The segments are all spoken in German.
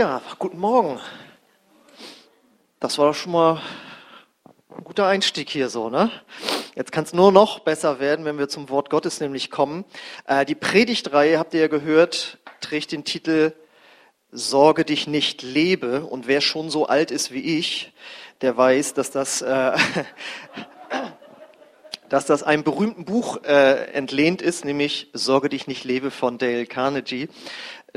Ja, guten Morgen. Das war doch schon mal ein guter Einstieg hier so, ne? Jetzt kann es nur noch besser werden, wenn wir zum Wort Gottes nämlich kommen. Äh, die Predigtreihe, habt ihr ja gehört, trägt den Titel Sorge dich nicht, lebe. Und wer schon so alt ist wie ich, der weiß, dass das, äh, dass das einem berühmten Buch äh, entlehnt ist, nämlich Sorge dich nicht, lebe von Dale Carnegie.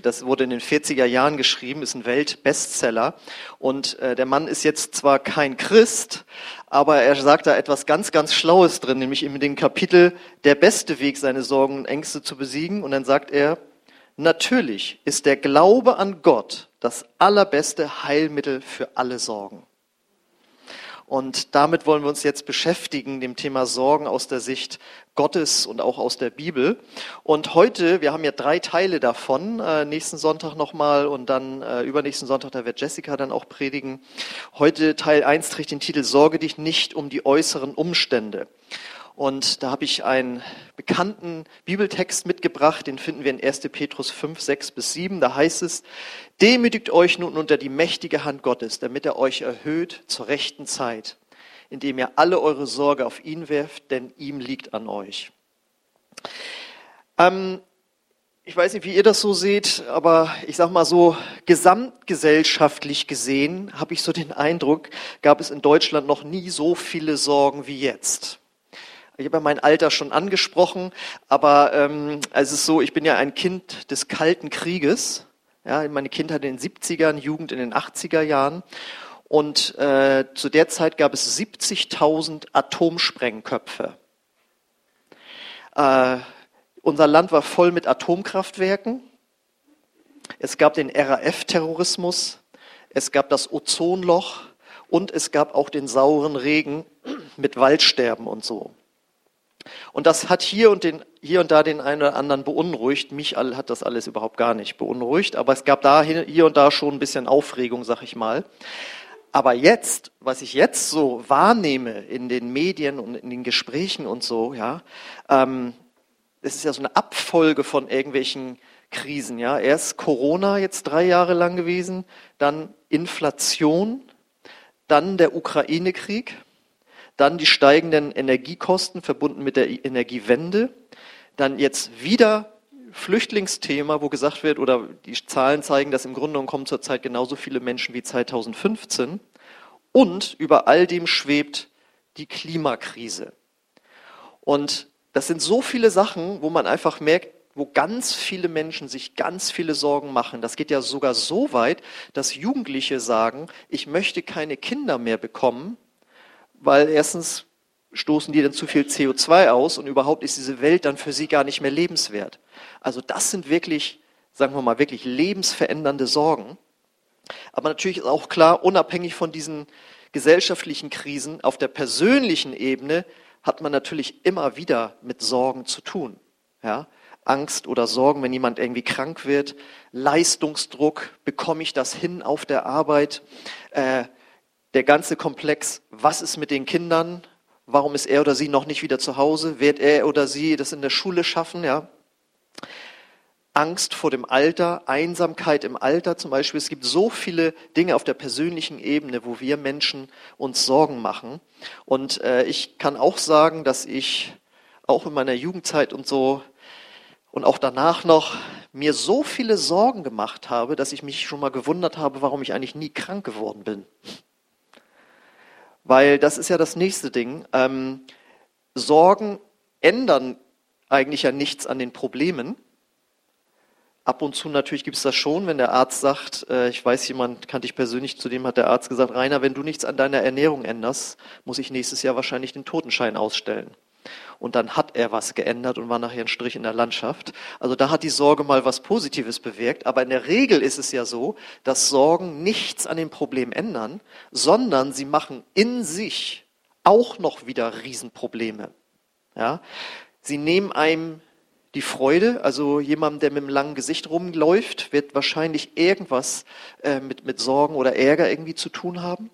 Das wurde in den 40er Jahren geschrieben, ist ein Weltbestseller. Und äh, der Mann ist jetzt zwar kein Christ, aber er sagt da etwas ganz, ganz Schlaues drin, nämlich in dem Kapitel Der beste Weg, seine Sorgen und Ängste zu besiegen. Und dann sagt er, natürlich ist der Glaube an Gott das allerbeste Heilmittel für alle Sorgen. Und damit wollen wir uns jetzt beschäftigen, dem Thema Sorgen aus der Sicht Gottes und auch aus der Bibel. Und heute, wir haben ja drei Teile davon, äh, nächsten Sonntag nochmal und dann äh, übernächsten Sonntag, da wird Jessica dann auch predigen. Heute Teil 1 trägt den Titel Sorge dich nicht um die äußeren Umstände. Und da habe ich einen bekannten Bibeltext mitgebracht, den finden wir in 1. Petrus 5, 6 bis 7. Da heißt es, demütigt euch nun unter die mächtige Hand Gottes, damit er euch erhöht zur rechten Zeit, indem ihr alle eure Sorge auf ihn werft, denn ihm liegt an euch. Ähm, ich weiß nicht, wie ihr das so seht, aber ich sag mal so, gesamtgesellschaftlich gesehen habe ich so den Eindruck, gab es in Deutschland noch nie so viele Sorgen wie jetzt. Ich habe ja mein Alter schon angesprochen, aber ähm, es ist so, ich bin ja ein Kind des Kalten Krieges. Ja, meine Kindheit in den 70ern, Jugend in den 80er Jahren. Und äh, zu der Zeit gab es 70.000 Atomsprengköpfe. Äh, unser Land war voll mit Atomkraftwerken. Es gab den RAF-Terrorismus. Es gab das Ozonloch. Und es gab auch den sauren Regen mit Waldsterben und so. Und das hat hier und, den, hier und da den einen oder anderen beunruhigt. Mich hat das alles überhaupt gar nicht beunruhigt, aber es gab da hier und da schon ein bisschen Aufregung, sag ich mal. Aber jetzt, was ich jetzt so wahrnehme in den Medien und in den Gesprächen und so, ja, ähm, es ist ja so eine Abfolge von irgendwelchen Krisen, ja. Erst Corona jetzt drei Jahre lang gewesen, dann Inflation, dann der Ukraine-Krieg, dann die steigenden Energiekosten verbunden mit der Energiewende. Dann jetzt wieder Flüchtlingsthema, wo gesagt wird, oder die Zahlen zeigen, dass im Grunde genommen zurzeit genauso viele Menschen wie 2015. Und über all dem schwebt die Klimakrise. Und das sind so viele Sachen, wo man einfach merkt, wo ganz viele Menschen sich ganz viele Sorgen machen. Das geht ja sogar so weit, dass Jugendliche sagen, ich möchte keine Kinder mehr bekommen, weil erstens stoßen die dann zu viel CO2 aus und überhaupt ist diese Welt dann für sie gar nicht mehr lebenswert. Also das sind wirklich, sagen wir mal, wirklich lebensverändernde Sorgen. Aber natürlich ist auch klar, unabhängig von diesen gesellschaftlichen Krisen, auf der persönlichen Ebene hat man natürlich immer wieder mit Sorgen zu tun. Ja? Angst oder Sorgen, wenn jemand irgendwie krank wird, Leistungsdruck, bekomme ich das hin auf der Arbeit? Äh, der ganze Komplex, was ist mit den Kindern? Warum ist er oder sie noch nicht wieder zu Hause? Wird er oder sie das in der Schule schaffen? Ja. Angst vor dem Alter, Einsamkeit im Alter zum Beispiel. Es gibt so viele Dinge auf der persönlichen Ebene, wo wir Menschen uns Sorgen machen. Und äh, ich kann auch sagen, dass ich auch in meiner Jugendzeit und so und auch danach noch mir so viele Sorgen gemacht habe, dass ich mich schon mal gewundert habe, warum ich eigentlich nie krank geworden bin. Weil das ist ja das nächste Ding. Ähm, Sorgen ändern eigentlich ja nichts an den Problemen. Ab und zu natürlich gibt es das schon, wenn der Arzt sagt, äh, ich weiß jemand, kannte ich persönlich, zu dem hat der Arzt gesagt, Rainer, wenn du nichts an deiner Ernährung änderst, muss ich nächstes Jahr wahrscheinlich den Totenschein ausstellen und dann hat er was geändert und war nachher ein Strich in der Landschaft. Also da hat die Sorge mal was Positives bewirkt, aber in der Regel ist es ja so, dass Sorgen nichts an dem Problem ändern, sondern sie machen in sich auch noch wieder Riesenprobleme. Ja? Sie nehmen einem die Freude, also jemand, der mit einem langen Gesicht rumläuft, wird wahrscheinlich irgendwas äh, mit, mit Sorgen oder Ärger irgendwie zu tun haben.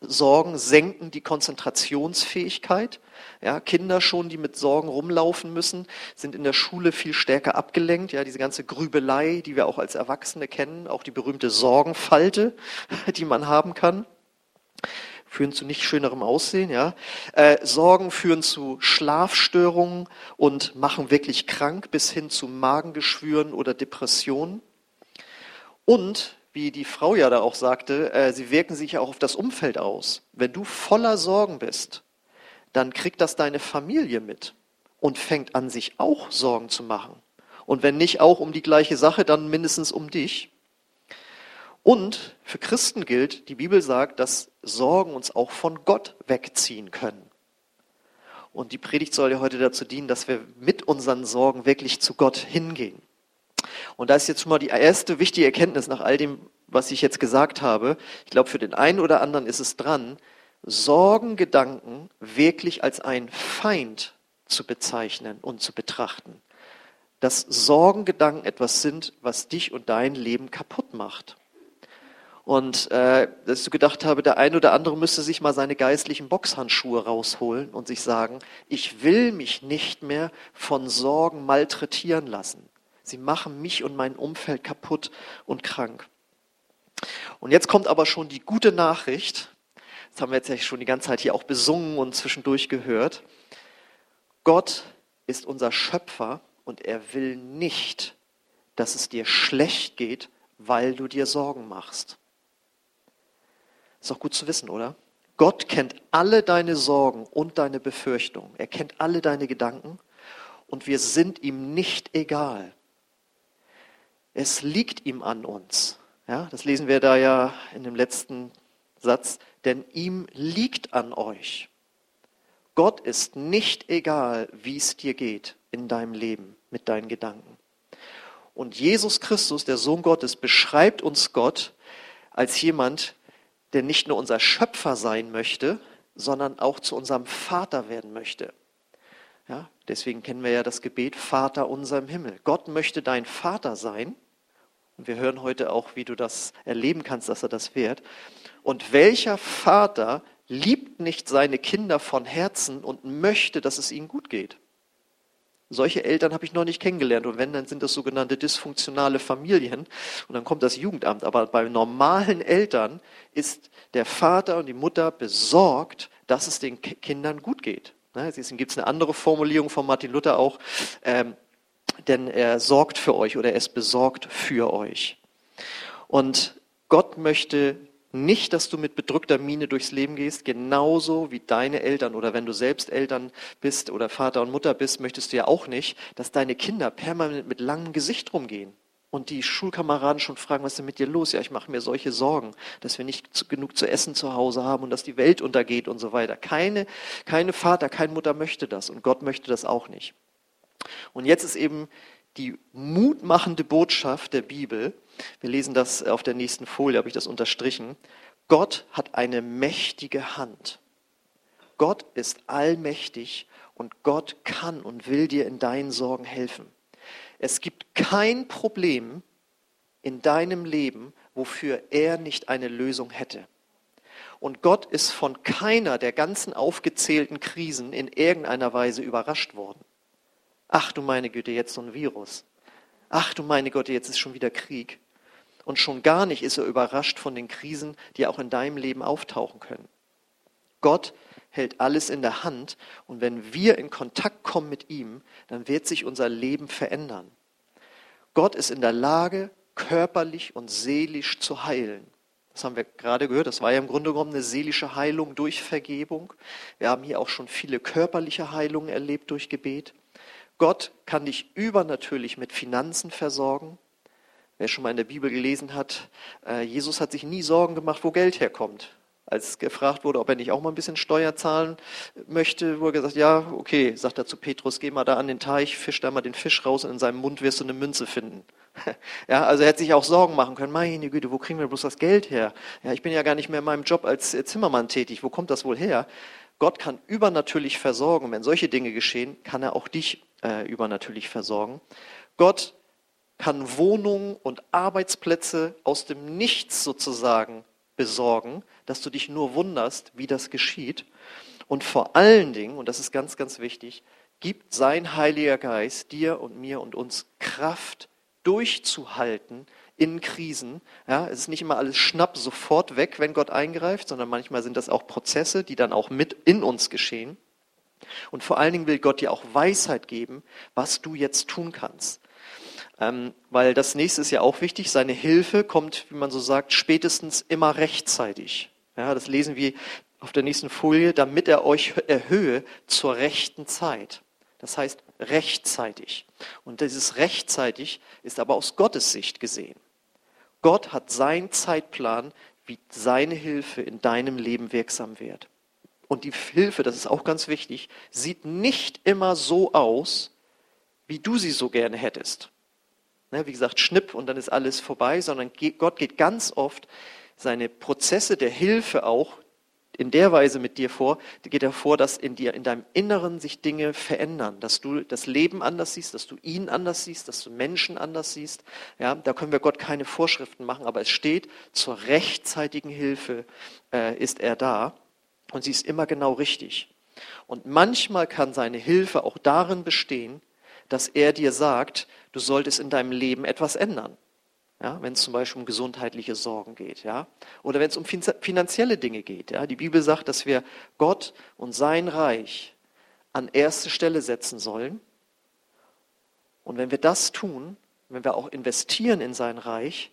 Sorgen senken die Konzentrationsfähigkeit. Ja, Kinder schon, die mit Sorgen rumlaufen müssen, sind in der Schule viel stärker abgelenkt. Ja, diese ganze Grübelei, die wir auch als Erwachsene kennen, auch die berühmte Sorgenfalte, die man haben kann, führen zu nicht schönerem Aussehen. Ja, äh, Sorgen führen zu Schlafstörungen und machen wirklich krank bis hin zu Magengeschwüren oder Depressionen. Und wie die Frau ja da auch sagte, äh, sie wirken sich auch auf das Umfeld aus. Wenn du voller Sorgen bist, dann kriegt das deine Familie mit und fängt an, sich auch Sorgen zu machen. Und wenn nicht auch um die gleiche Sache, dann mindestens um dich. Und für Christen gilt, die Bibel sagt, dass Sorgen uns auch von Gott wegziehen können. Und die Predigt soll ja heute dazu dienen, dass wir mit unseren Sorgen wirklich zu Gott hingehen. Und da ist jetzt schon mal die erste wichtige Erkenntnis nach all dem, was ich jetzt gesagt habe. Ich glaube, für den einen oder anderen ist es dran, Sorgengedanken wirklich als ein Feind zu bezeichnen und zu betrachten. Dass Sorgengedanken etwas sind, was dich und dein Leben kaputt macht. Und äh, dass ich gedacht habe, der ein oder andere müsste sich mal seine geistlichen Boxhandschuhe rausholen und sich sagen, ich will mich nicht mehr von Sorgen malträtieren lassen. Sie machen mich und mein Umfeld kaputt und krank. Und jetzt kommt aber schon die gute Nachricht. Das haben wir jetzt ja schon die ganze Zeit hier auch besungen und zwischendurch gehört. Gott ist unser Schöpfer und er will nicht, dass es dir schlecht geht, weil du dir Sorgen machst. Ist doch gut zu wissen, oder? Gott kennt alle deine Sorgen und deine Befürchtungen. Er kennt alle deine Gedanken und wir sind ihm nicht egal. Es liegt ihm an uns. Ja, das lesen wir da ja in dem letzten Satz. Denn ihm liegt an euch. Gott ist nicht egal, wie es dir geht in deinem Leben mit deinen Gedanken. Und Jesus Christus, der Sohn Gottes, beschreibt uns Gott als jemand, der nicht nur unser Schöpfer sein möchte, sondern auch zu unserem Vater werden möchte. Ja, deswegen kennen wir ja das Gebet Vater unser im Himmel. Gott möchte dein Vater sein. Und wir hören heute auch, wie du das erleben kannst, dass er das wird. Und welcher Vater liebt nicht seine Kinder von Herzen und möchte, dass es ihnen gut geht? Solche Eltern habe ich noch nicht kennengelernt. Und wenn, dann sind das sogenannte dysfunktionale Familien. Und dann kommt das Jugendamt. Aber bei normalen Eltern ist der Vater und die Mutter besorgt, dass es den Kindern gut geht. Deswegen gibt es eine andere Formulierung von Martin Luther auch, ähm, denn er sorgt für euch oder er ist besorgt für euch. Und Gott möchte nicht, dass du mit bedrückter Miene durchs Leben gehst, genauso wie deine Eltern oder wenn du selbst Eltern bist oder Vater und Mutter bist, möchtest du ja auch nicht, dass deine Kinder permanent mit langem Gesicht rumgehen und die Schulkameraden schon fragen, was ist denn mit dir los? Ja, ich mache mir solche Sorgen, dass wir nicht genug zu essen zu Hause haben und dass die Welt untergeht und so weiter. Keine, keine Vater, keine Mutter möchte das und Gott möchte das auch nicht. Und jetzt ist eben die mutmachende Botschaft der Bibel, wir lesen das auf der nächsten Folie, habe ich das unterstrichen, Gott hat eine mächtige Hand. Gott ist allmächtig und Gott kann und will dir in deinen Sorgen helfen. Es gibt kein Problem in deinem Leben, wofür er nicht eine Lösung hätte. Und Gott ist von keiner der ganzen aufgezählten Krisen in irgendeiner Weise überrascht worden. Ach du meine Güte, jetzt so ein Virus. Ach du meine Güte, jetzt ist schon wieder Krieg. Und schon gar nicht ist er überrascht von den Krisen, die auch in deinem Leben auftauchen können. Gott hält alles in der Hand und wenn wir in Kontakt kommen mit ihm, dann wird sich unser Leben verändern. Gott ist in der Lage, körperlich und seelisch zu heilen. Das haben wir gerade gehört. Das war ja im Grunde genommen eine seelische Heilung durch Vergebung. Wir haben hier auch schon viele körperliche Heilungen erlebt durch Gebet. Gott kann dich übernatürlich mit Finanzen versorgen. Wer schon mal in der Bibel gelesen hat, äh, Jesus hat sich nie Sorgen gemacht, wo Geld herkommt. Als gefragt wurde, ob er nicht auch mal ein bisschen Steuer zahlen möchte, wurde gesagt, ja, okay, sagt er zu Petrus, geh mal da an den Teich, fisch da mal den Fisch raus und in seinem Mund wirst du eine Münze finden. Ja, also er hätte sich auch Sorgen machen können, meine Güte, wo kriegen wir bloß das Geld her? Ja, ich bin ja gar nicht mehr in meinem Job als Zimmermann tätig, wo kommt das wohl her? Gott kann übernatürlich versorgen. Wenn solche Dinge geschehen, kann er auch dich äh, übernatürlich versorgen. Gott kann Wohnungen und Arbeitsplätze aus dem Nichts sozusagen besorgen, dass du dich nur wunderst, wie das geschieht. Und vor allen Dingen, und das ist ganz, ganz wichtig, gibt sein Heiliger Geist dir und mir und uns Kraft durchzuhalten in Krisen. Ja, es ist nicht immer alles schnapp sofort weg, wenn Gott eingreift, sondern manchmal sind das auch Prozesse, die dann auch mit in uns geschehen. Und vor allen Dingen will Gott dir auch Weisheit geben, was du jetzt tun kannst. Ähm, weil das nächste ist ja auch wichtig, seine Hilfe kommt, wie man so sagt, spätestens immer rechtzeitig. Ja, das lesen wir auf der nächsten Folie, damit er euch erhöhe zur rechten Zeit. Das heißt rechtzeitig. Und dieses rechtzeitig ist aber aus Gottes Sicht gesehen. Gott hat seinen Zeitplan, wie seine Hilfe in deinem Leben wirksam wird. Und die Hilfe, das ist auch ganz wichtig, sieht nicht immer so aus, wie du sie so gerne hättest. Ne, wie gesagt, schnipp und dann ist alles vorbei, sondern Gott geht ganz oft seine Prozesse der Hilfe auch in der Weise mit dir vor, geht er vor, dass in dir, in deinem Inneren sich Dinge verändern, dass du das Leben anders siehst, dass du ihn anders siehst, dass du Menschen anders siehst. Ja, da können wir Gott keine Vorschriften machen, aber es steht, zur rechtzeitigen Hilfe äh, ist er da und sie ist immer genau richtig. Und manchmal kann seine Hilfe auch darin bestehen, dass er dir sagt, du solltest in deinem Leben etwas ändern. Ja, wenn es zum Beispiel um gesundheitliche Sorgen geht, ja, oder wenn es um finanzielle Dinge geht. Ja. Die Bibel sagt, dass wir Gott und sein Reich an erste Stelle setzen sollen. Und wenn wir das tun, wenn wir auch investieren in sein Reich,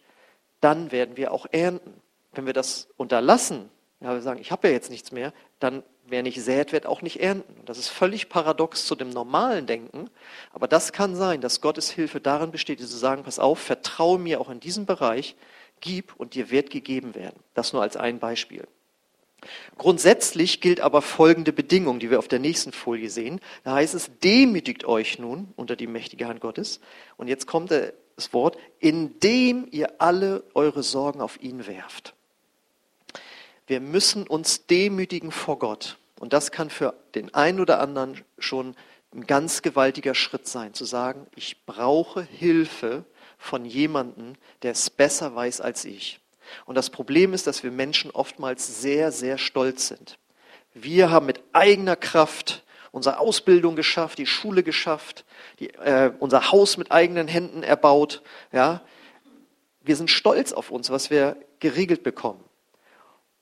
dann werden wir auch ernten. Wenn wir das unterlassen, ja, wir sagen, ich habe ja jetzt nichts mehr, dann wer nicht sät, wird auch nicht ernten. Das ist völlig paradox zu dem normalen Denken, aber das kann sein, dass Gottes Hilfe darin besteht, zu sagen, pass auf, vertraue mir auch in diesem Bereich, gib und dir wird gegeben werden. Das nur als ein Beispiel. Grundsätzlich gilt aber folgende Bedingung, die wir auf der nächsten Folie sehen. Da heißt es, demütigt euch nun unter die mächtige Hand Gottes. Und jetzt kommt das Wort, indem ihr alle eure Sorgen auf ihn werft. Wir müssen uns demütigen vor Gott. Und das kann für den einen oder anderen schon ein ganz gewaltiger Schritt sein, zu sagen, ich brauche Hilfe von jemandem, der es besser weiß als ich. Und das Problem ist, dass wir Menschen oftmals sehr, sehr stolz sind. Wir haben mit eigener Kraft unsere Ausbildung geschafft, die Schule geschafft, die, äh, unser Haus mit eigenen Händen erbaut. Ja? Wir sind stolz auf uns, was wir geregelt bekommen.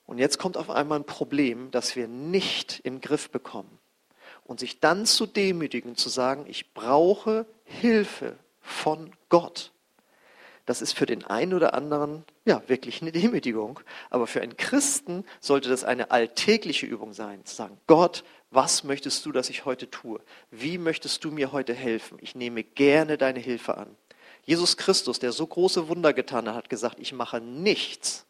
Und jetzt kommt auf einmal ein Problem, das wir nicht in den Griff bekommen. Und sich dann zu demütigen, zu sagen, ich brauche Hilfe von Gott. Das ist für den einen oder anderen ja wirklich eine Demütigung. Aber für einen Christen sollte das eine alltägliche Übung sein, zu sagen, Gott, was möchtest du, dass ich heute tue? Wie möchtest du mir heute helfen? Ich nehme gerne deine Hilfe an. Jesus Christus, der so große Wunder getan hat, hat gesagt, ich mache nichts,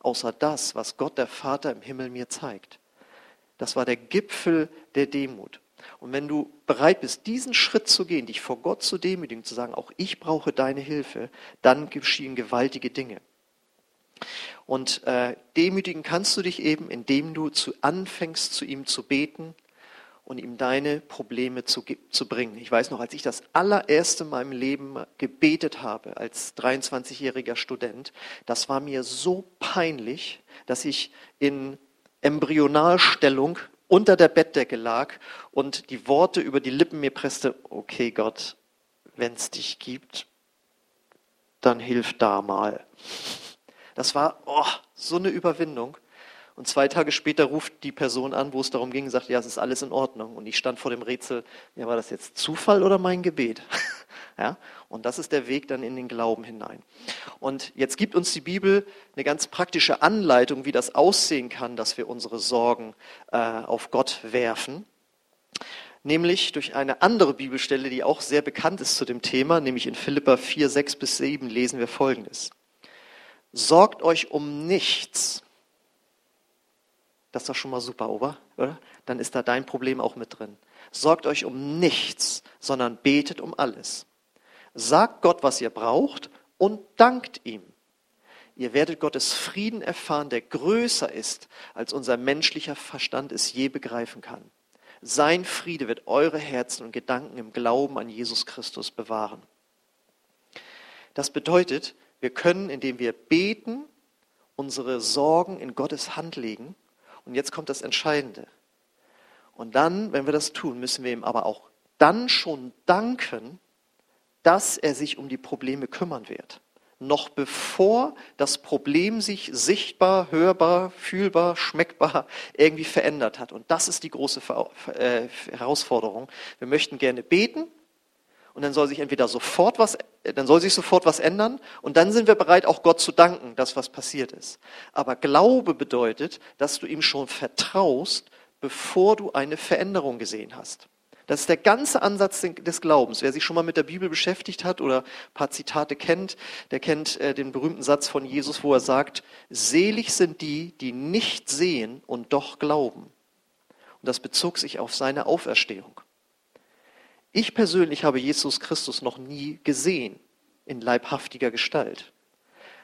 außer das, was Gott der Vater im Himmel mir zeigt. Das war der Gipfel der Demut. Und wenn du bereit bist, diesen Schritt zu gehen, dich vor Gott zu demütigen, zu sagen, auch ich brauche deine Hilfe, dann geschehen gewaltige Dinge. Und äh, demütigen kannst du dich eben, indem du zu, anfängst, zu ihm zu beten, und ihm deine Probleme zu, zu bringen. Ich weiß noch, als ich das allererste Mal im Leben gebetet habe, als 23-jähriger Student, das war mir so peinlich, dass ich in Embryonalstellung unter der Bettdecke lag und die Worte über die Lippen mir presste, okay Gott, wenn es dich gibt, dann hilf da mal. Das war oh, so eine Überwindung. Und zwei Tage später ruft die Person an, wo es darum ging, sagt, ja, es ist alles in Ordnung. Und ich stand vor dem Rätsel, ja, war das jetzt Zufall oder mein Gebet? ja, und das ist der Weg dann in den Glauben hinein. Und jetzt gibt uns die Bibel eine ganz praktische Anleitung, wie das aussehen kann, dass wir unsere Sorgen äh, auf Gott werfen. Nämlich durch eine andere Bibelstelle, die auch sehr bekannt ist zu dem Thema, nämlich in Philippa 4, 6 bis 7 lesen wir Folgendes. Sorgt euch um nichts, das ist doch schon mal super, oder? Dann ist da dein Problem auch mit drin. Sorgt euch um nichts, sondern betet um alles. Sagt Gott, was ihr braucht und dankt ihm. Ihr werdet Gottes Frieden erfahren, der größer ist, als unser menschlicher Verstand es je begreifen kann. Sein Friede wird eure Herzen und Gedanken im Glauben an Jesus Christus bewahren. Das bedeutet, wir können, indem wir beten, unsere Sorgen in Gottes Hand legen und jetzt kommt das Entscheidende. Und dann, wenn wir das tun, müssen wir ihm aber auch dann schon danken, dass er sich um die Probleme kümmern wird. Noch bevor das Problem sich sichtbar, hörbar, fühlbar, schmeckbar irgendwie verändert hat. Und das ist die große äh, Herausforderung. Wir möchten gerne beten und dann soll sich entweder sofort was, dann soll sich sofort was ändern und dann sind wir bereit, auch Gott zu danken, dass was passiert ist. Aber Glaube bedeutet, dass du ihm schon vertraust, bevor du eine Veränderung gesehen hast. Das ist der ganze Ansatz des Glaubens. Wer sich schon mal mit der Bibel beschäftigt hat oder ein paar Zitate kennt, der kennt äh, den berühmten Satz von Jesus, wo er sagt, selig sind die, die nicht sehen und doch glauben. Und das bezog sich auf seine Auferstehung. Ich persönlich habe Jesus Christus noch nie gesehen in leibhaftiger Gestalt.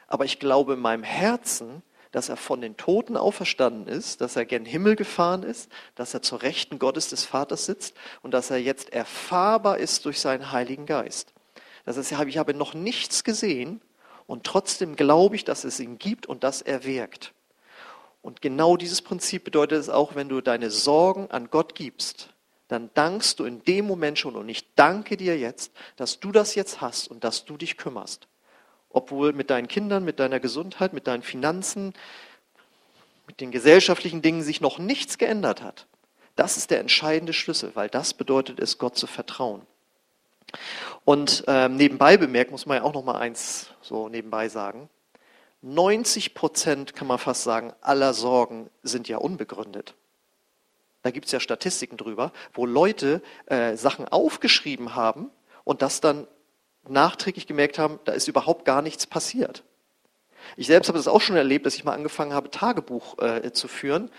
Aber ich glaube in meinem Herzen, dass er von den Toten auferstanden ist, dass er gen Himmel gefahren ist, dass er zur Rechten Gottes des Vaters sitzt und dass er jetzt erfahrbar ist durch seinen Heiligen Geist. Das heißt, ich habe noch nichts gesehen und trotzdem glaube ich, dass es ihn gibt und dass er wirkt. Und genau dieses Prinzip bedeutet es auch, wenn du deine Sorgen an Gott gibst, dann dankst du in dem Moment schon und ich danke dir jetzt, dass du das jetzt hast und dass du dich kümmerst obwohl mit deinen Kindern, mit deiner Gesundheit, mit deinen Finanzen, mit den gesellschaftlichen Dingen sich noch nichts geändert hat. Das ist der entscheidende Schlüssel, weil das bedeutet es, Gott zu vertrauen. Und ähm, nebenbei bemerkt muss man ja auch noch mal eins so nebenbei sagen: 90 Prozent kann man fast sagen aller Sorgen sind ja unbegründet. Da gibt es ja Statistiken drüber, wo Leute äh, Sachen aufgeschrieben haben und das dann nachträglich gemerkt haben, da ist überhaupt gar nichts passiert. Ich selbst habe das auch schon erlebt, dass ich mal angefangen habe, Tagebuch äh, zu führen.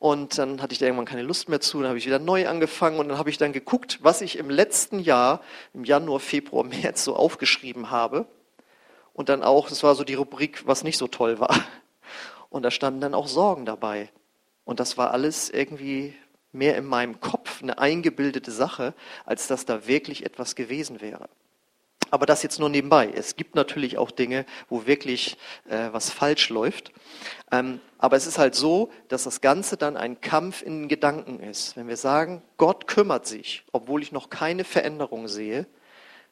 Und dann hatte ich da irgendwann keine Lust mehr zu, dann habe ich wieder neu angefangen und dann habe ich dann geguckt, was ich im letzten Jahr, im Januar, Februar, März so aufgeschrieben habe. Und dann auch, das war so die Rubrik, was nicht so toll war. Und da standen dann auch Sorgen dabei. Und das war alles irgendwie mehr in meinem Kopf eine eingebildete Sache, als dass da wirklich etwas gewesen wäre. Aber das jetzt nur nebenbei. Es gibt natürlich auch Dinge, wo wirklich äh, was falsch läuft. Ähm, aber es ist halt so, dass das Ganze dann ein Kampf in den Gedanken ist. Wenn wir sagen, Gott kümmert sich, obwohl ich noch keine Veränderung sehe,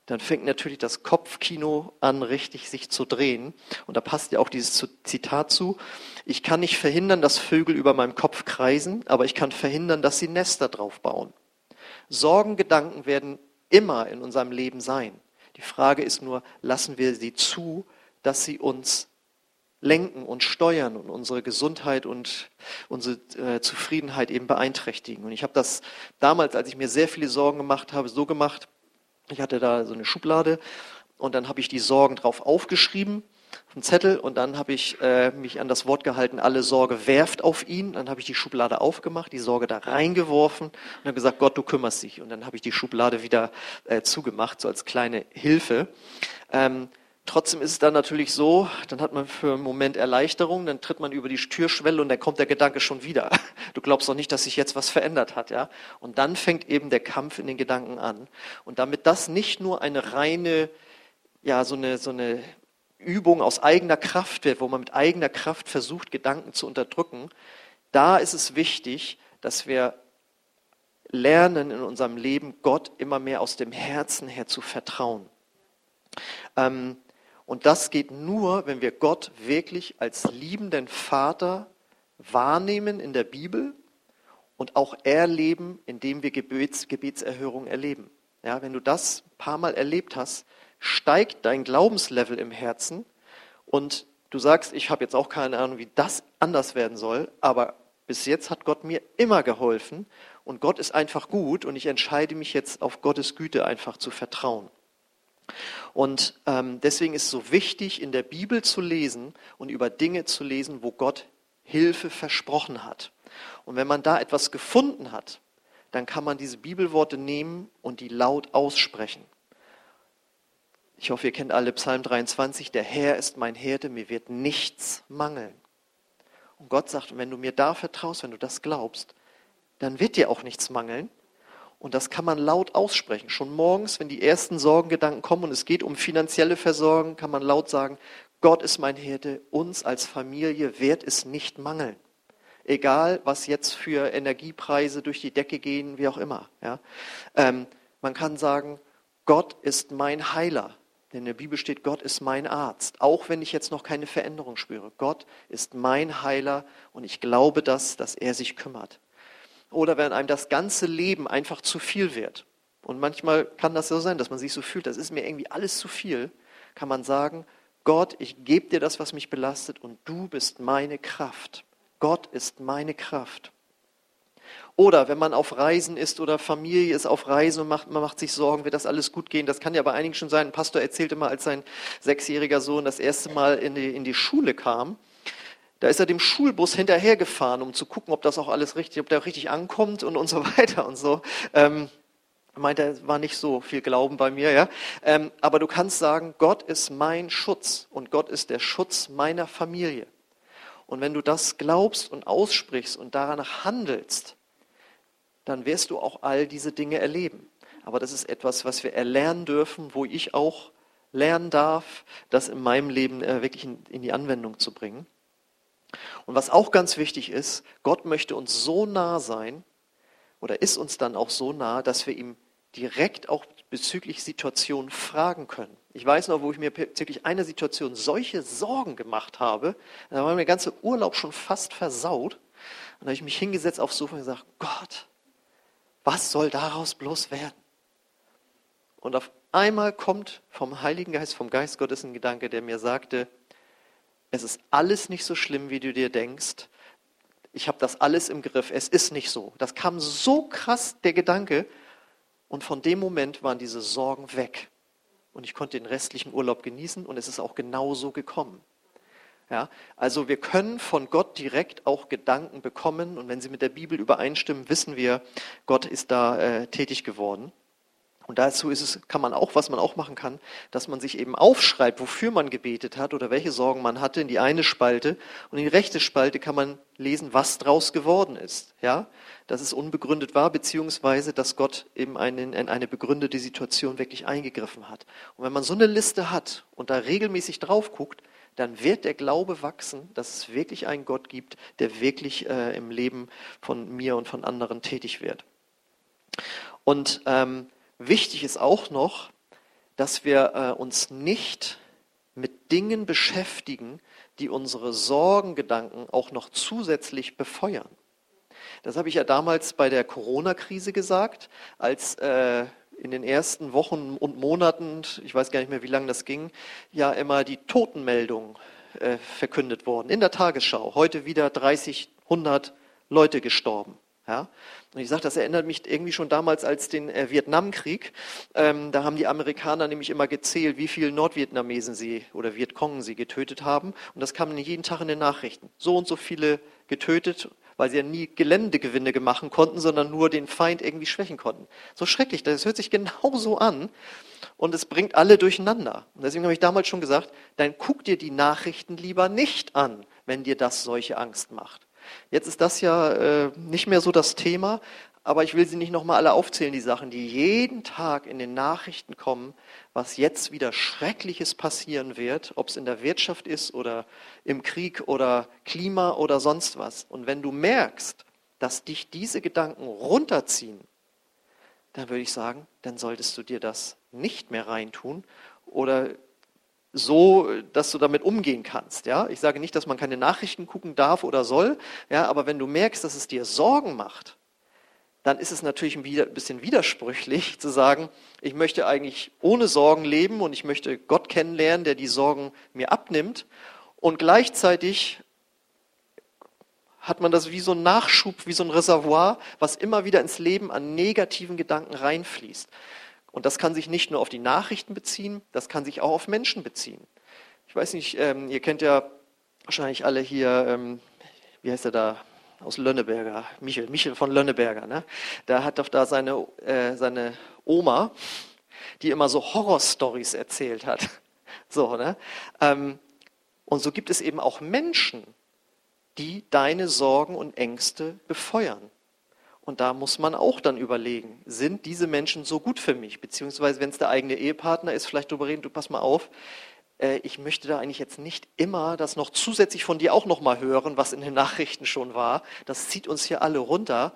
dann fängt natürlich das Kopfkino an, richtig sich zu drehen. Und da passt ja auch dieses Zitat zu. Ich kann nicht verhindern, dass Vögel über meinem Kopf kreisen, aber ich kann verhindern, dass sie Nester drauf bauen. Sorgengedanken werden immer in unserem Leben sein. Die Frage ist nur, lassen wir sie zu, dass sie uns lenken und steuern und unsere Gesundheit und unsere äh, Zufriedenheit eben beeinträchtigen. Und ich habe das damals, als ich mir sehr viele Sorgen gemacht habe, so gemacht, ich hatte da so eine Schublade und dann habe ich die Sorgen drauf aufgeschrieben einen Zettel und dann habe ich äh, mich an das Wort gehalten, alle Sorge werft auf ihn. Dann habe ich die Schublade aufgemacht, die Sorge da reingeworfen und habe gesagt, Gott, du kümmerst dich. Und dann habe ich die Schublade wieder äh, zugemacht, so als kleine Hilfe. Ähm, trotzdem ist es dann natürlich so, dann hat man für einen Moment Erleichterung, dann tritt man über die Türschwelle und dann kommt der Gedanke schon wieder. Du glaubst doch nicht, dass sich jetzt was verändert hat, ja? Und dann fängt eben der Kampf in den Gedanken an. Und damit das nicht nur eine reine ja, so eine, so eine Übung aus eigener Kraft wird, wo man mit eigener Kraft versucht, Gedanken zu unterdrücken, da ist es wichtig, dass wir lernen in unserem Leben, Gott immer mehr aus dem Herzen her zu vertrauen. Ähm, und das geht nur, wenn wir Gott wirklich als liebenden Vater wahrnehmen in der Bibel und auch erleben, indem wir Gebets, Gebetserhörung erleben. Ja, wenn du das ein paar Mal erlebt hast, steigt dein Glaubenslevel im Herzen und du sagst, ich habe jetzt auch keine Ahnung, wie das anders werden soll, aber bis jetzt hat Gott mir immer geholfen und Gott ist einfach gut und ich entscheide mich jetzt auf Gottes Güte einfach zu vertrauen. Und ähm, deswegen ist es so wichtig, in der Bibel zu lesen und über Dinge zu lesen, wo Gott Hilfe versprochen hat. Und wenn man da etwas gefunden hat, dann kann man diese Bibelworte nehmen und die laut aussprechen. Ich hoffe, ihr kennt alle Psalm 23, der Herr ist mein Herde, mir wird nichts mangeln. Und Gott sagt, wenn du mir da vertraust, wenn du das glaubst, dann wird dir auch nichts mangeln. Und das kann man laut aussprechen. Schon morgens, wenn die ersten Sorgengedanken kommen und es geht um finanzielle Versorgung, kann man laut sagen, Gott ist mein Herde, uns als Familie wird es nicht mangeln. Egal, was jetzt für Energiepreise durch die Decke gehen, wie auch immer. Ja? Ähm, man kann sagen, Gott ist mein Heiler. Denn in der Bibel steht, Gott ist mein Arzt. Auch wenn ich jetzt noch keine Veränderung spüre. Gott ist mein Heiler und ich glaube das, dass er sich kümmert. Oder wenn einem das ganze Leben einfach zu viel wird. Und manchmal kann das so sein, dass man sich so fühlt, das ist mir irgendwie alles zu viel, kann man sagen, Gott, ich gebe dir das, was mich belastet und du bist meine Kraft. Gott ist meine Kraft. Oder wenn man auf Reisen ist oder Familie ist auf Reisen und macht, man macht sich Sorgen, wird das alles gut gehen. Das kann ja bei einigen schon sein. Ein Pastor erzählte mal, als sein sechsjähriger Sohn das erste Mal in die, in die Schule kam, da ist er dem Schulbus hinterhergefahren, um zu gucken, ob das auch alles richtig, ob der richtig ankommt und, und so weiter und so. Ähm, meint er, war nicht so viel Glauben bei mir, ja. Ähm, aber du kannst sagen, Gott ist mein Schutz und Gott ist der Schutz meiner Familie. Und wenn du das glaubst und aussprichst und daran handelst, dann wirst du auch all diese Dinge erleben. Aber das ist etwas, was wir erlernen dürfen, wo ich auch lernen darf, das in meinem Leben äh, wirklich in die Anwendung zu bringen. Und was auch ganz wichtig ist, Gott möchte uns so nah sein oder ist uns dann auch so nah, dass wir ihm direkt auch bezüglich Situationen fragen können. Ich weiß noch, wo ich mir bezüglich einer Situation solche Sorgen gemacht habe, da war mir der ganze Urlaub schon fast versaut. Und da habe ich mich hingesetzt aufs Sofa und gesagt, Gott, was soll daraus bloß werden? Und auf einmal kommt vom Heiligen Geist, vom Geist Gottes ein Gedanke, der mir sagte, es ist alles nicht so schlimm, wie du dir denkst. Ich habe das alles im Griff. Es ist nicht so. Das kam so krass, der Gedanke, und von dem Moment waren diese Sorgen weg. Und ich konnte den restlichen Urlaub genießen und es ist auch genauso gekommen. Ja, also wir können von Gott direkt auch Gedanken bekommen und wenn sie mit der Bibel übereinstimmen, wissen wir, Gott ist da äh, tätig geworden. Und dazu ist es, kann man auch, was man auch machen kann, dass man sich eben aufschreibt, wofür man gebetet hat oder welche Sorgen man hatte in die eine Spalte und in die rechte Spalte kann man lesen, was draus geworden ist. Ja, dass es unbegründet war, beziehungsweise dass Gott eben einen, in eine begründete Situation wirklich eingegriffen hat. Und wenn man so eine Liste hat und da regelmäßig drauf guckt, dann wird der Glaube wachsen, dass es wirklich einen Gott gibt, der wirklich äh, im Leben von mir und von anderen tätig wird. Und ähm, Wichtig ist auch noch, dass wir äh, uns nicht mit Dingen beschäftigen, die unsere Sorgengedanken auch noch zusätzlich befeuern. Das habe ich ja damals bei der Corona-Krise gesagt, als äh, in den ersten Wochen und Monaten, ich weiß gar nicht mehr, wie lange das ging, ja immer die Totenmeldung äh, verkündet worden in der Tagesschau. Heute wieder 30, 100 Leute gestorben. Ja? Und ich sage, das erinnert mich irgendwie schon damals als den äh, Vietnamkrieg. Ähm, da haben die Amerikaner nämlich immer gezählt, wie viele Nordvietnamesen sie oder Vietcong sie getötet haben. Und das kam jeden Tag in den Nachrichten. So und so viele getötet, weil sie ja nie Geländegewinne machen konnten, sondern nur den Feind irgendwie schwächen konnten. So schrecklich, das hört sich genauso an und es bringt alle durcheinander. Und deswegen habe ich damals schon gesagt, dann guck dir die Nachrichten lieber nicht an, wenn dir das solche Angst macht. Jetzt ist das ja äh, nicht mehr so das Thema, aber ich will sie nicht nochmal alle aufzählen, die Sachen, die jeden Tag in den Nachrichten kommen, was jetzt wieder Schreckliches passieren wird, ob es in der Wirtschaft ist oder im Krieg oder Klima oder sonst was. Und wenn du merkst, dass dich diese Gedanken runterziehen, dann würde ich sagen, dann solltest du dir das nicht mehr reintun oder so, dass du damit umgehen kannst. Ja, ich sage nicht, dass man keine Nachrichten gucken darf oder soll. Ja, aber wenn du merkst, dass es dir Sorgen macht, dann ist es natürlich ein bisschen widersprüchlich zu sagen, ich möchte eigentlich ohne Sorgen leben und ich möchte Gott kennenlernen, der die Sorgen mir abnimmt. Und gleichzeitig hat man das wie so ein Nachschub, wie so ein Reservoir, was immer wieder ins Leben an negativen Gedanken reinfließt. Und das kann sich nicht nur auf die Nachrichten beziehen, das kann sich auch auf Menschen beziehen. Ich weiß nicht, ähm, ihr kennt ja wahrscheinlich alle hier, ähm, wie heißt er da, aus Lönneberger, Michel, Michel von Lönneberger. Ne? Da hat doch da seine, äh, seine Oma, die immer so Horrorstories erzählt hat. So, ne? Ähm, und so gibt es eben auch Menschen, die deine Sorgen und Ängste befeuern. Und da muss man auch dann überlegen, sind diese Menschen so gut für mich? Beziehungsweise, wenn es der eigene Ehepartner ist, vielleicht darüber reden, du pass mal auf, äh, ich möchte da eigentlich jetzt nicht immer das noch zusätzlich von dir auch noch mal hören, was in den Nachrichten schon war. Das zieht uns hier alle runter.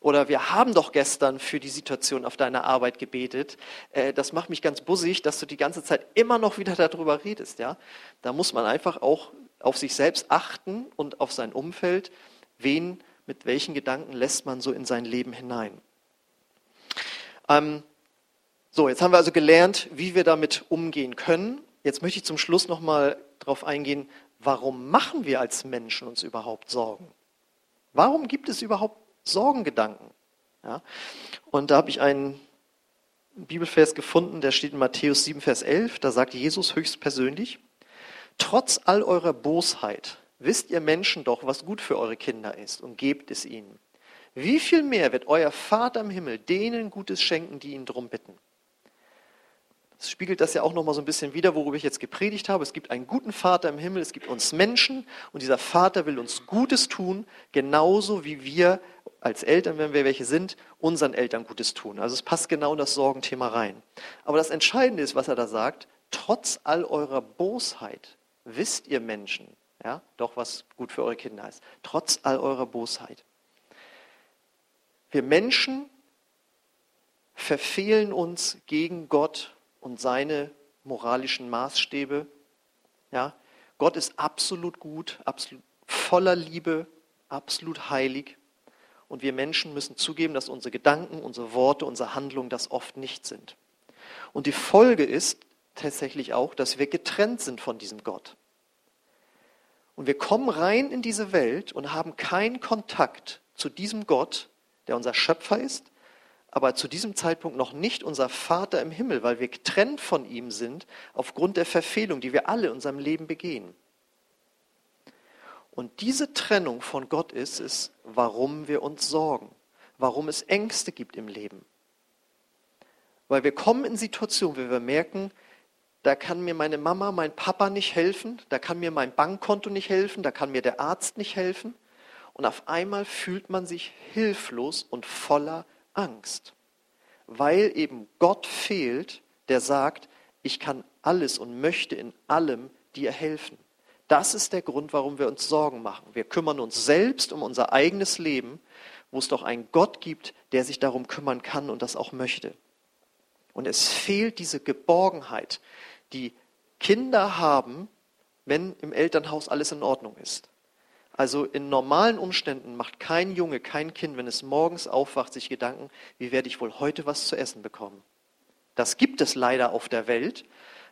Oder wir haben doch gestern für die Situation auf deiner Arbeit gebetet. Äh, das macht mich ganz bussig, dass du die ganze Zeit immer noch wieder darüber redest. Ja? Da muss man einfach auch auf sich selbst achten und auf sein Umfeld. Wen, mit welchen Gedanken lässt man so in sein Leben hinein? Ähm, so, jetzt haben wir also gelernt, wie wir damit umgehen können. Jetzt möchte ich zum Schluss nochmal darauf eingehen, warum machen wir als Menschen uns überhaupt Sorgen? Warum gibt es überhaupt Sorgengedanken. Ja? Und da habe ich einen Bibelvers gefunden, der steht in Matthäus 7, Vers 11. Da sagt Jesus höchstpersönlich, trotz all eurer Bosheit wisst ihr Menschen doch, was gut für eure Kinder ist und gebt es ihnen. Wie viel mehr wird euer Vater im Himmel denen Gutes schenken, die ihn drum bitten? Das spiegelt das ja auch noch mal so ein bisschen wider, worüber ich jetzt gepredigt habe. Es gibt einen guten Vater im Himmel, es gibt uns Menschen und dieser Vater will uns Gutes tun, genauso wie wir als Eltern, wenn wir welche sind, unseren Eltern Gutes tun. Also es passt genau in das Sorgenthema rein. Aber das Entscheidende ist, was er da sagt, trotz all eurer Bosheit wisst ihr Menschen, ja, doch was gut für eure Kinder ist. Trotz all eurer Bosheit. Wir Menschen verfehlen uns gegen Gott und seine moralischen Maßstäbe. Ja, Gott ist absolut gut, absolut voller Liebe, absolut heilig. Und wir Menschen müssen zugeben, dass unsere Gedanken, unsere Worte, unsere Handlungen das oft nicht sind. Und die Folge ist tatsächlich auch, dass wir getrennt sind von diesem Gott. Und wir kommen rein in diese Welt und haben keinen Kontakt zu diesem Gott, der unser Schöpfer ist, aber zu diesem Zeitpunkt noch nicht unser Vater im Himmel, weil wir getrennt von ihm sind aufgrund der Verfehlung, die wir alle in unserem Leben begehen. Und diese Trennung von Gott ist es, warum wir uns sorgen, warum es Ängste gibt im Leben. Weil wir kommen in Situationen, wo wir merken, da kann mir meine Mama, mein Papa nicht helfen, da kann mir mein Bankkonto nicht helfen, da kann mir der Arzt nicht helfen. Und auf einmal fühlt man sich hilflos und voller Angst, weil eben Gott fehlt, der sagt, ich kann alles und möchte in allem dir helfen. Das ist der Grund, warum wir uns Sorgen machen. Wir kümmern uns selbst um unser eigenes Leben, wo es doch einen Gott gibt, der sich darum kümmern kann und das auch möchte. Und es fehlt diese Geborgenheit, die Kinder haben, wenn im Elternhaus alles in Ordnung ist. Also in normalen Umständen macht kein Junge, kein Kind, wenn es morgens aufwacht, sich Gedanken, wie werde ich wohl heute was zu essen bekommen. Das gibt es leider auf der Welt,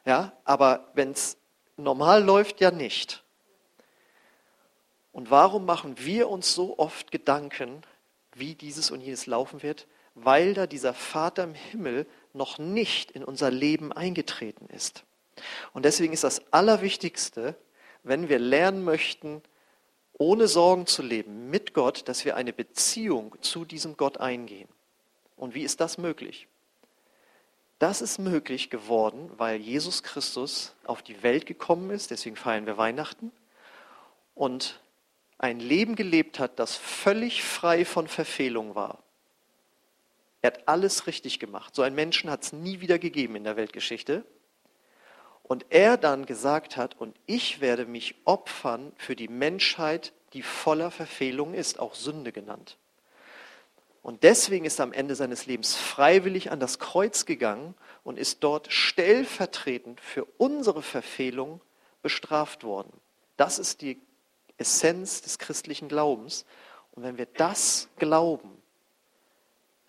ja, aber wenn es Normal läuft ja nicht. Und warum machen wir uns so oft Gedanken, wie dieses und jenes laufen wird? Weil da dieser Vater im Himmel noch nicht in unser Leben eingetreten ist. Und deswegen ist das Allerwichtigste, wenn wir lernen möchten, ohne Sorgen zu leben mit Gott, dass wir eine Beziehung zu diesem Gott eingehen. Und wie ist das möglich? Das ist möglich geworden, weil Jesus Christus auf die Welt gekommen ist, deswegen feiern wir Weihnachten, und ein Leben gelebt hat, das völlig frei von Verfehlung war. Er hat alles richtig gemacht. So einen Menschen hat es nie wieder gegeben in der Weltgeschichte. Und er dann gesagt hat, und ich werde mich opfern für die Menschheit, die voller Verfehlung ist, auch Sünde genannt. Und deswegen ist er am Ende seines Lebens freiwillig an das Kreuz gegangen und ist dort stellvertretend für unsere Verfehlung bestraft worden. Das ist die Essenz des christlichen Glaubens. Und wenn wir das glauben,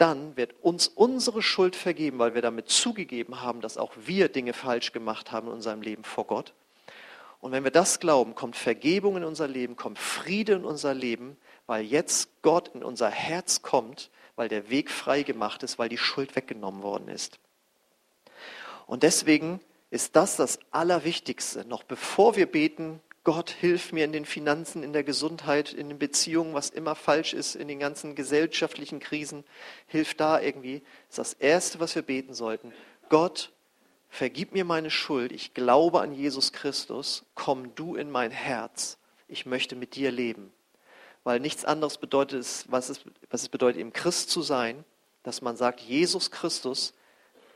dann wird uns unsere Schuld vergeben, weil wir damit zugegeben haben, dass auch wir Dinge falsch gemacht haben in unserem Leben vor Gott. Und wenn wir das glauben, kommt Vergebung in unser Leben, kommt Friede in unser Leben, weil jetzt Gott in unser Herz kommt, weil der Weg frei gemacht ist, weil die Schuld weggenommen worden ist. Und deswegen ist das das Allerwichtigste. Noch bevor wir beten, Gott, hilf mir in den Finanzen, in der Gesundheit, in den Beziehungen, was immer falsch ist, in den ganzen gesellschaftlichen Krisen, hilf da irgendwie. Das ist das Erste, was wir beten sollten. Gott, vergib mir meine Schuld. Ich glaube an Jesus Christus. Komm du in mein Herz. Ich möchte mit dir leben weil nichts anderes bedeutet es, was es, was es bedeutet, im Christ zu sein, dass man sagt, Jesus Christus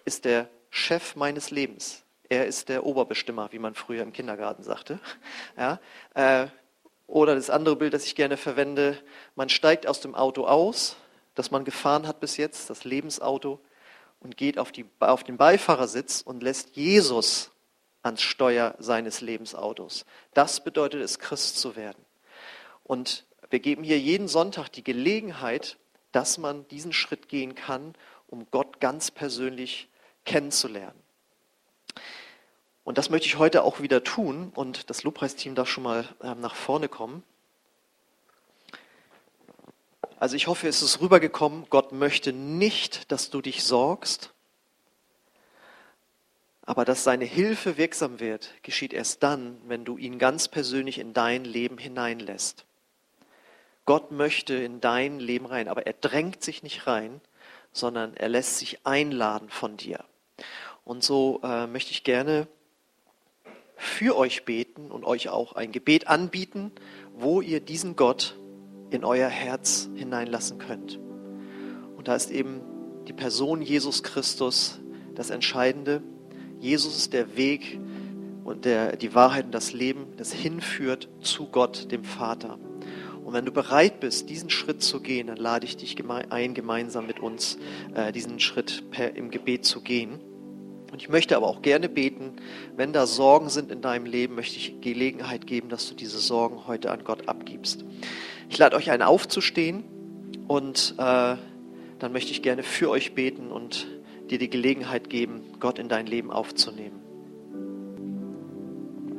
ist der Chef meines Lebens. Er ist der Oberbestimmer, wie man früher im Kindergarten sagte. Ja, äh, oder das andere Bild, das ich gerne verwende, man steigt aus dem Auto aus, das man gefahren hat bis jetzt, das Lebensauto, und geht auf, die, auf den Beifahrersitz und lässt Jesus ans Steuer seines Lebensautos. Das bedeutet es, Christ zu werden. Und wir geben hier jeden Sonntag die Gelegenheit, dass man diesen Schritt gehen kann, um Gott ganz persönlich kennenzulernen. Und das möchte ich heute auch wieder tun und das Lobpreisteam darf schon mal ähm, nach vorne kommen. Also ich hoffe, es ist rübergekommen, Gott möchte nicht, dass du dich sorgst, aber dass seine Hilfe wirksam wird, geschieht erst dann, wenn du ihn ganz persönlich in dein Leben hineinlässt. Gott möchte in dein Leben rein, aber er drängt sich nicht rein, sondern er lässt sich einladen von dir. Und so äh, möchte ich gerne für euch beten und euch auch ein Gebet anbieten, wo ihr diesen Gott in euer Herz hineinlassen könnt. Und da ist eben die Person Jesus Christus das Entscheidende. Jesus ist der Weg und der, die Wahrheit und das Leben, das hinführt zu Gott, dem Vater. Und wenn du bereit bist, diesen Schritt zu gehen, dann lade ich dich ein, gemeinsam mit uns äh, diesen Schritt per, im Gebet zu gehen. Und ich möchte aber auch gerne beten, wenn da Sorgen sind in deinem Leben, möchte ich Gelegenheit geben, dass du diese Sorgen heute an Gott abgibst. Ich lade euch ein, aufzustehen und äh, dann möchte ich gerne für euch beten und dir die Gelegenheit geben, Gott in dein Leben aufzunehmen.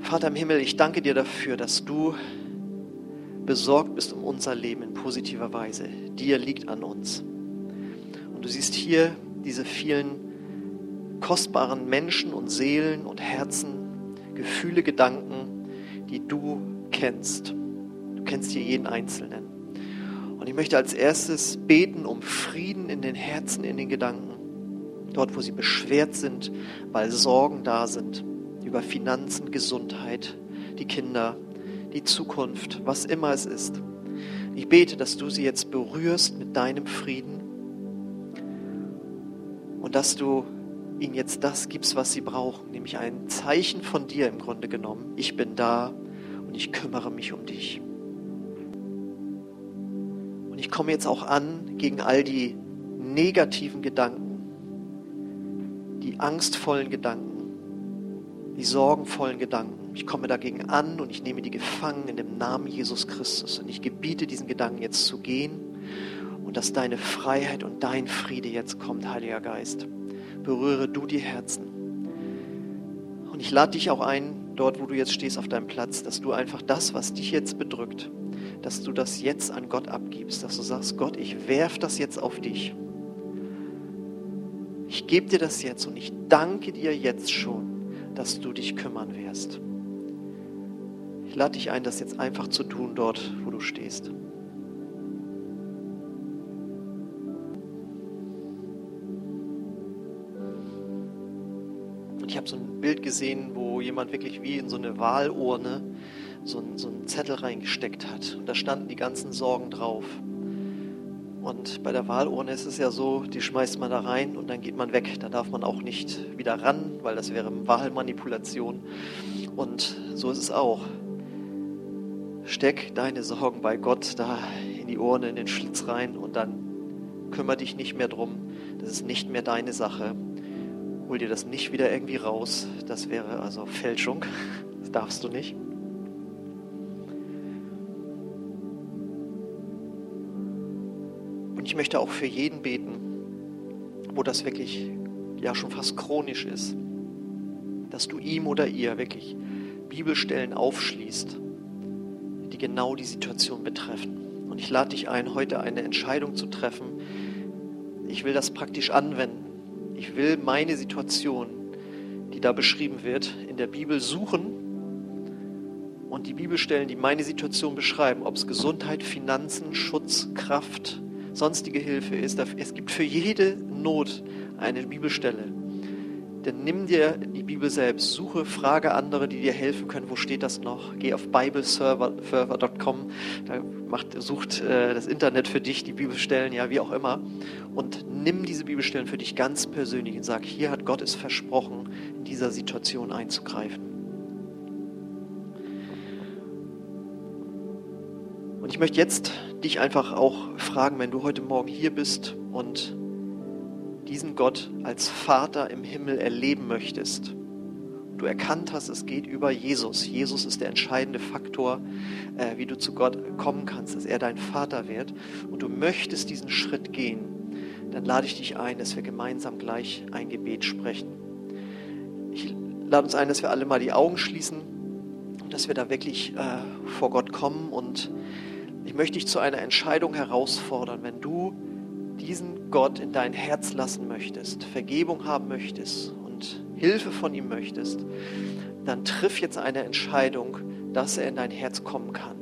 Vater im Himmel, ich danke dir dafür, dass du besorgt bist um unser Leben in positiver Weise. Dir liegt an uns. Und du siehst hier diese vielen kostbaren Menschen und Seelen und Herzen, Gefühle, Gedanken, die du kennst. Du kennst hier jeden Einzelnen. Und ich möchte als erstes beten um Frieden in den Herzen, in den Gedanken. Dort, wo sie beschwert sind, weil Sorgen da sind. Über Finanzen, Gesundheit, die Kinder, die Zukunft, was immer es ist. Ich bete, dass du sie jetzt berührst mit deinem Frieden und dass du ihnen jetzt das gibst, was sie brauchen, nämlich ein Zeichen von dir im Grunde genommen. Ich bin da und ich kümmere mich um dich. Und ich komme jetzt auch an gegen all die negativen Gedanken, die angstvollen Gedanken, die sorgenvollen Gedanken. Ich komme dagegen an und ich nehme die gefangen in dem Namen Jesus Christus. Und ich gebiete diesen Gedanken jetzt zu gehen und dass deine Freiheit und dein Friede jetzt kommt, Heiliger Geist berühre du die Herzen. Und ich lade dich auch ein, dort wo du jetzt stehst auf deinem Platz, dass du einfach das, was dich jetzt bedrückt, dass du das jetzt an Gott abgibst, dass du sagst, Gott, ich werf das jetzt auf dich. Ich gebe dir das jetzt und ich danke dir jetzt schon, dass du dich kümmern wirst. Ich lade dich ein, das jetzt einfach zu tun dort, wo du stehst. Bild gesehen, wo jemand wirklich wie in so eine Wahlurne so, so einen Zettel reingesteckt hat. Und da standen die ganzen Sorgen drauf. Und bei der Wahlurne ist es ja so, die schmeißt man da rein und dann geht man weg. Da darf man auch nicht wieder ran, weil das wäre Wahlmanipulation. Und so ist es auch. Steck deine Sorgen bei Gott da in die Urne, in den Schlitz rein und dann kümmere dich nicht mehr drum. Das ist nicht mehr deine Sache hol dir das nicht wieder irgendwie raus. Das wäre also Fälschung. Das darfst du nicht. Und ich möchte auch für jeden beten, wo das wirklich ja schon fast chronisch ist, dass du ihm oder ihr wirklich Bibelstellen aufschließt, die genau die Situation betreffen. Und ich lade dich ein, heute eine Entscheidung zu treffen. Ich will das praktisch anwenden ich will meine Situation, die da beschrieben wird, in der Bibel suchen und die Bibelstellen, die meine Situation beschreiben, ob es Gesundheit, Finanzen, Schutz, Kraft, sonstige Hilfe ist. Es gibt für jede Not eine Bibelstelle. Dann nimm dir die Bibel selbst, suche, frage andere, die dir helfen können. Wo steht das noch? Geh auf bibleserver.com, da macht, sucht äh, das Internet für dich die Bibelstellen, ja, wie auch immer. Und nimm diese Bibelstellen für dich ganz persönlich und sag, hier hat Gott es versprochen, in dieser Situation einzugreifen. Und ich möchte jetzt dich einfach auch fragen, wenn du heute Morgen hier bist und diesen Gott als Vater im Himmel erleben möchtest, du erkannt hast, es geht über Jesus. Jesus ist der entscheidende Faktor, äh, wie du zu Gott kommen kannst, dass er dein Vater wird. Und du möchtest diesen Schritt gehen, dann lade ich dich ein, dass wir gemeinsam gleich ein Gebet sprechen. Ich lade uns ein, dass wir alle mal die Augen schließen und dass wir da wirklich äh, vor Gott kommen. Und ich möchte dich zu einer Entscheidung herausfordern, wenn du diesen Gott in dein Herz lassen möchtest, Vergebung haben möchtest und Hilfe von ihm möchtest, dann triff jetzt eine Entscheidung, dass er in dein Herz kommen kann.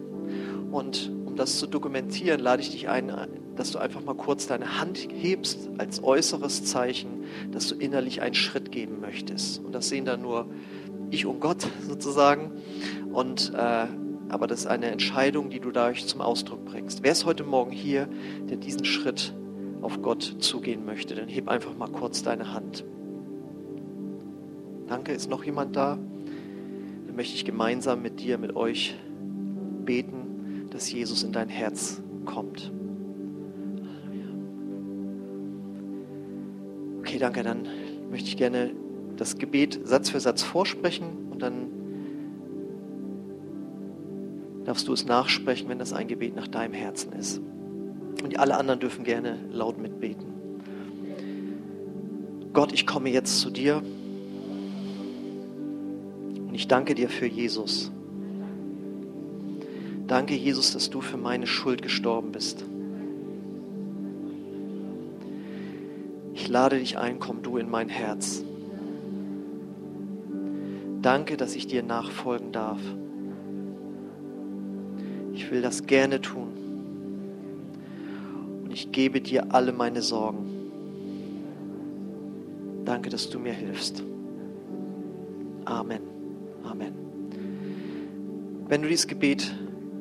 Und um das zu dokumentieren, lade ich dich ein, dass du einfach mal kurz deine Hand hebst als äußeres Zeichen, dass du innerlich einen Schritt geben möchtest. Und das sehen dann nur ich und Gott sozusagen. Und äh, aber das ist eine Entscheidung, die du dadurch zum Ausdruck bringst. Wer ist heute Morgen hier, der diesen Schritt auf Gott zugehen möchte, dann heb einfach mal kurz deine Hand. Danke, ist noch jemand da? Dann möchte ich gemeinsam mit dir, mit euch beten, dass Jesus in dein Herz kommt. Okay, danke. Dann möchte ich gerne das Gebet Satz für Satz vorsprechen und dann darfst du es nachsprechen, wenn das ein Gebet nach deinem Herzen ist. Und alle anderen dürfen gerne laut mitbeten. Gott, ich komme jetzt zu dir und ich danke dir für Jesus. Danke, Jesus, dass du für meine Schuld gestorben bist. Ich lade dich ein, komm du in mein Herz. Danke, dass ich dir nachfolgen darf. Ich will das gerne tun ich gebe dir alle meine Sorgen. Danke, dass du mir hilfst. Amen. Amen. Wenn du dieses Gebet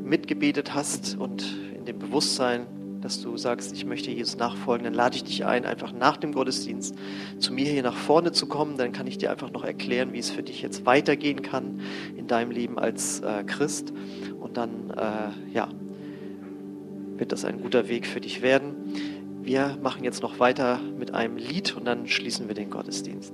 mitgebetet hast und in dem Bewusstsein, dass du sagst, ich möchte Jesus nachfolgen, dann lade ich dich ein, einfach nach dem Gottesdienst zu mir hier nach vorne zu kommen. Dann kann ich dir einfach noch erklären, wie es für dich jetzt weitergehen kann in deinem Leben als äh, Christ. Und dann, äh, ja, wird das ein guter Weg für dich werden. Wir machen jetzt noch weiter mit einem Lied und dann schließen wir den Gottesdienst.